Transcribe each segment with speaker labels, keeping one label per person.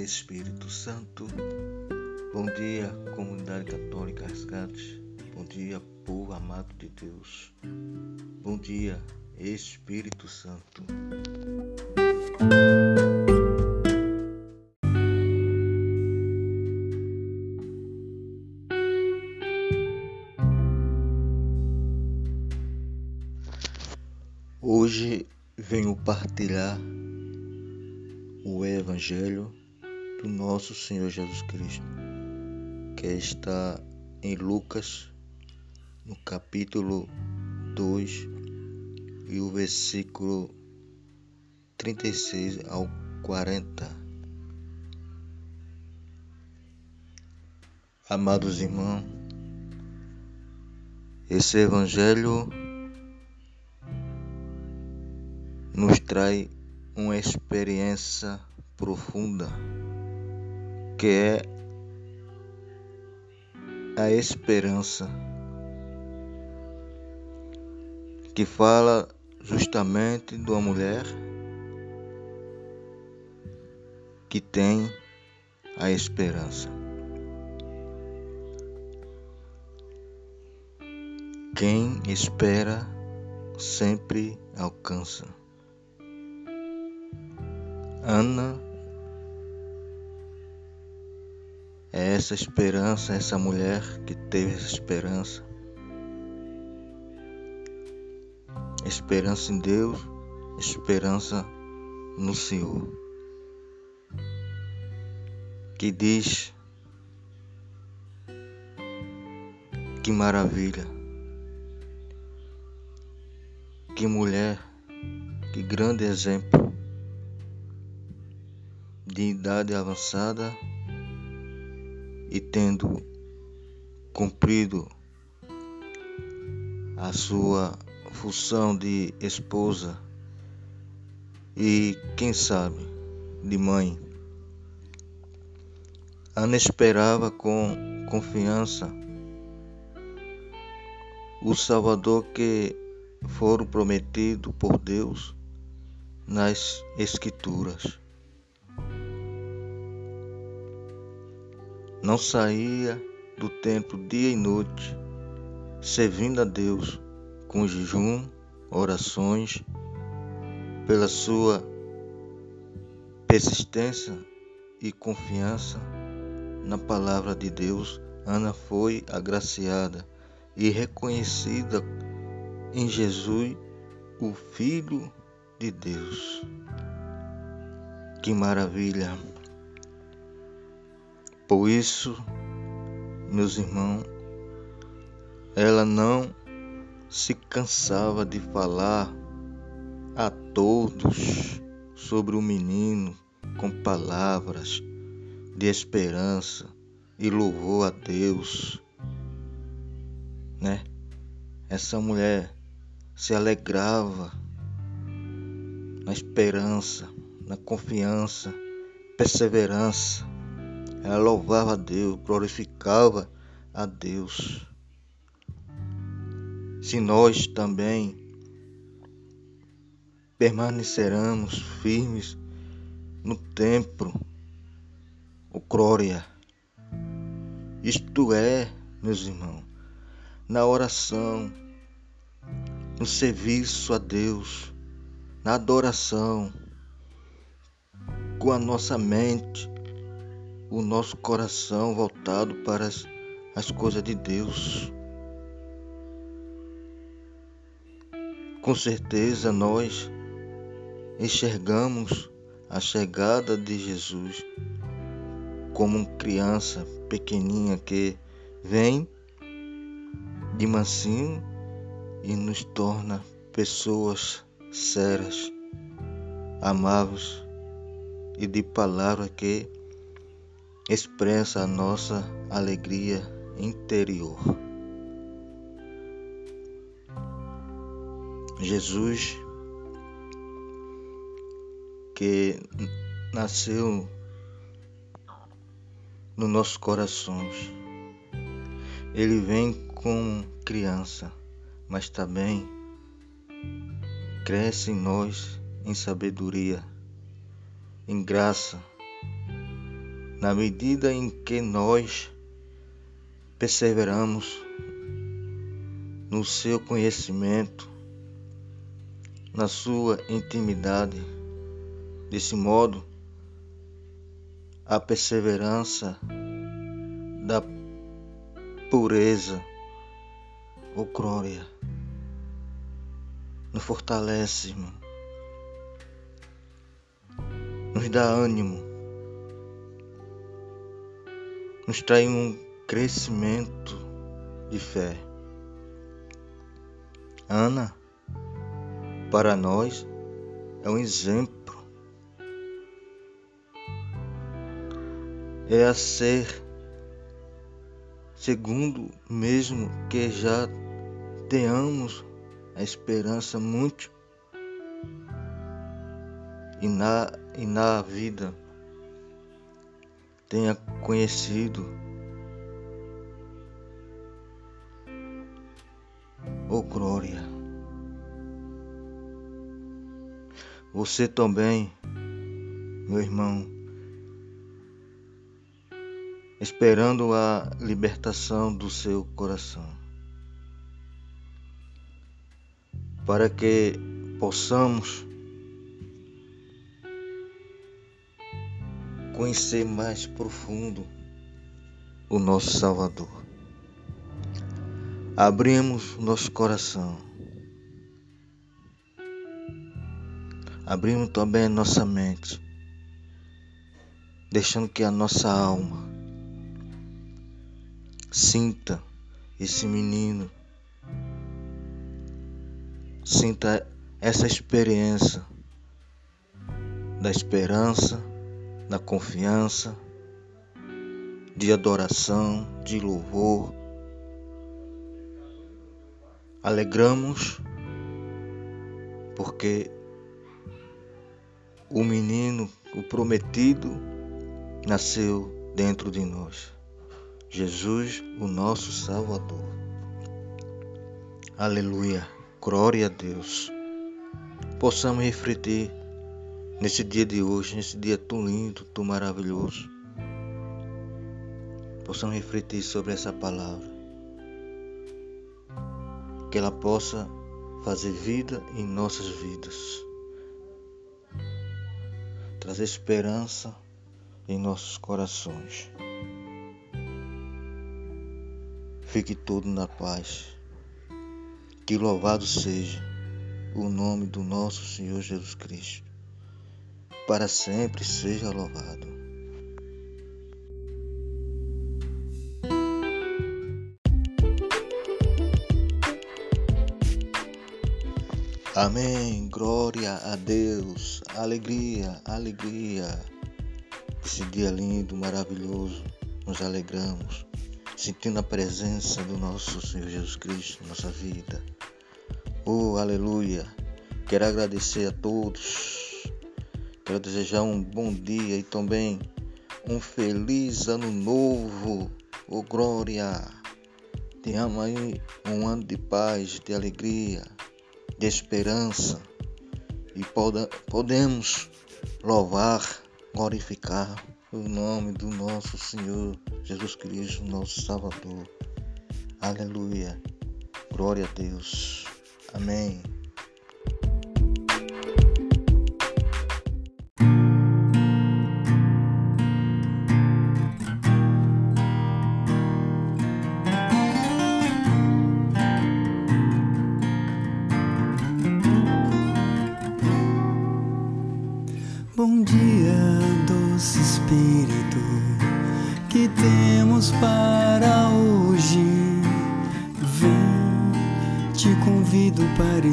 Speaker 1: Espírito Santo. Bom dia, comunidade católica Resgate. Bom dia, povo amado de Deus. Bom dia, Espírito Santo. Hoje venho partilhar o Evangelho do nosso Senhor Jesus Cristo, que está em Lucas, no capítulo 2, e o versículo 36 ao 40. Amados irmãos, esse Evangelho nos traz uma experiência profunda que é a esperança que fala justamente de uma mulher que tem a esperança. Quem espera sempre alcança. Ana é essa esperança, essa mulher que teve essa esperança. Esperança em Deus, esperança no Senhor. Que diz que maravilha, que mulher, que grande exemplo de idade avançada e tendo cumprido a sua função de esposa e, quem sabe, de mãe. Ana esperava com confiança o Salvador que foram prometido por Deus nas Escrituras. Não saía do templo dia e noite, servindo a Deus com jejum, orações, pela sua persistência e confiança na palavra de Deus, Ana foi agraciada e reconhecida em Jesus, o Filho de Deus. Que maravilha! Por isso, meus irmãos, ela não se cansava de falar a todos sobre o menino com palavras de esperança e louvor a Deus, né? Essa mulher se alegrava na esperança, na confiança, perseverança ela louvava a Deus, glorificava a Deus. Se nós também permanecermos firmes no templo, o glória, isto é, meus irmãos, na oração, no serviço a Deus, na adoração, com a nossa mente o nosso coração voltado para as, as coisas de Deus. Com certeza nós enxergamos a chegada de Jesus como uma criança pequenininha que vem de mansinho e nos torna pessoas sérias, amáveis e de palavra que expressa a nossa alegria interior. Jesus que nasceu nos nossos corações. Ele vem como criança, mas também cresce em nós em sabedoria, em graça, na medida em que nós perseveramos no seu conhecimento, na sua intimidade. Desse modo, a perseverança da pureza ou glória nos fortalece, nos dá ânimo, nos traz um crescimento de fé. Ana, para nós, é um exemplo. É a ser segundo mesmo que já tenhamos a esperança muito e na, e na vida tenha conhecido. Oh glória. Você também meu irmão esperando a libertação do seu coração, para que possamos conhecer mais profundo o nosso Salvador. Abrimos nosso coração, abrimos também nossa mente, deixando que a nossa alma Sinta esse menino. Sinta essa experiência da esperança, da confiança, de adoração, de louvor. Alegramos porque o menino, o prometido, nasceu dentro de nós. Jesus, o nosso Salvador. Aleluia, glória a Deus. Possamos refletir nesse dia de hoje, nesse dia tão lindo, tão maravilhoso. Possamos refletir sobre essa palavra. Que ela possa fazer vida em nossas vidas. Trazer esperança em nossos corações. Fique tudo na paz. Que louvado seja o nome do nosso Senhor Jesus Cristo. Para sempre seja louvado. Amém. Glória a Deus. Alegria, alegria. Esse dia lindo, maravilhoso. Nos alegramos sentindo a presença do nosso Senhor Jesus Cristo em nossa vida. Oh, aleluia! Quero agradecer a todos. Quero desejar um bom dia e também um feliz ano novo. Oh, glória! Tenhamos aí um ano de paz, de alegria, de esperança e podemos louvar, glorificar o nome do nosso Senhor Jesus Cristo, nosso Salvador. Aleluia. Glória a Deus. Amém.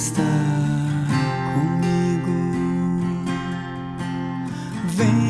Speaker 2: Estar comigo. Vem,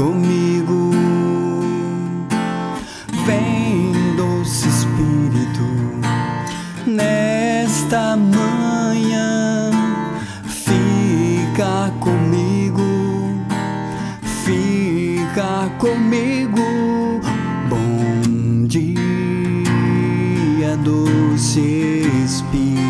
Speaker 2: comigo. Vem, doce Espírito, nesta manhã, fica comigo, fica comigo. Bom dia, doce Espírito.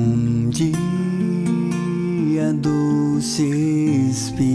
Speaker 2: dia, doce Espírito.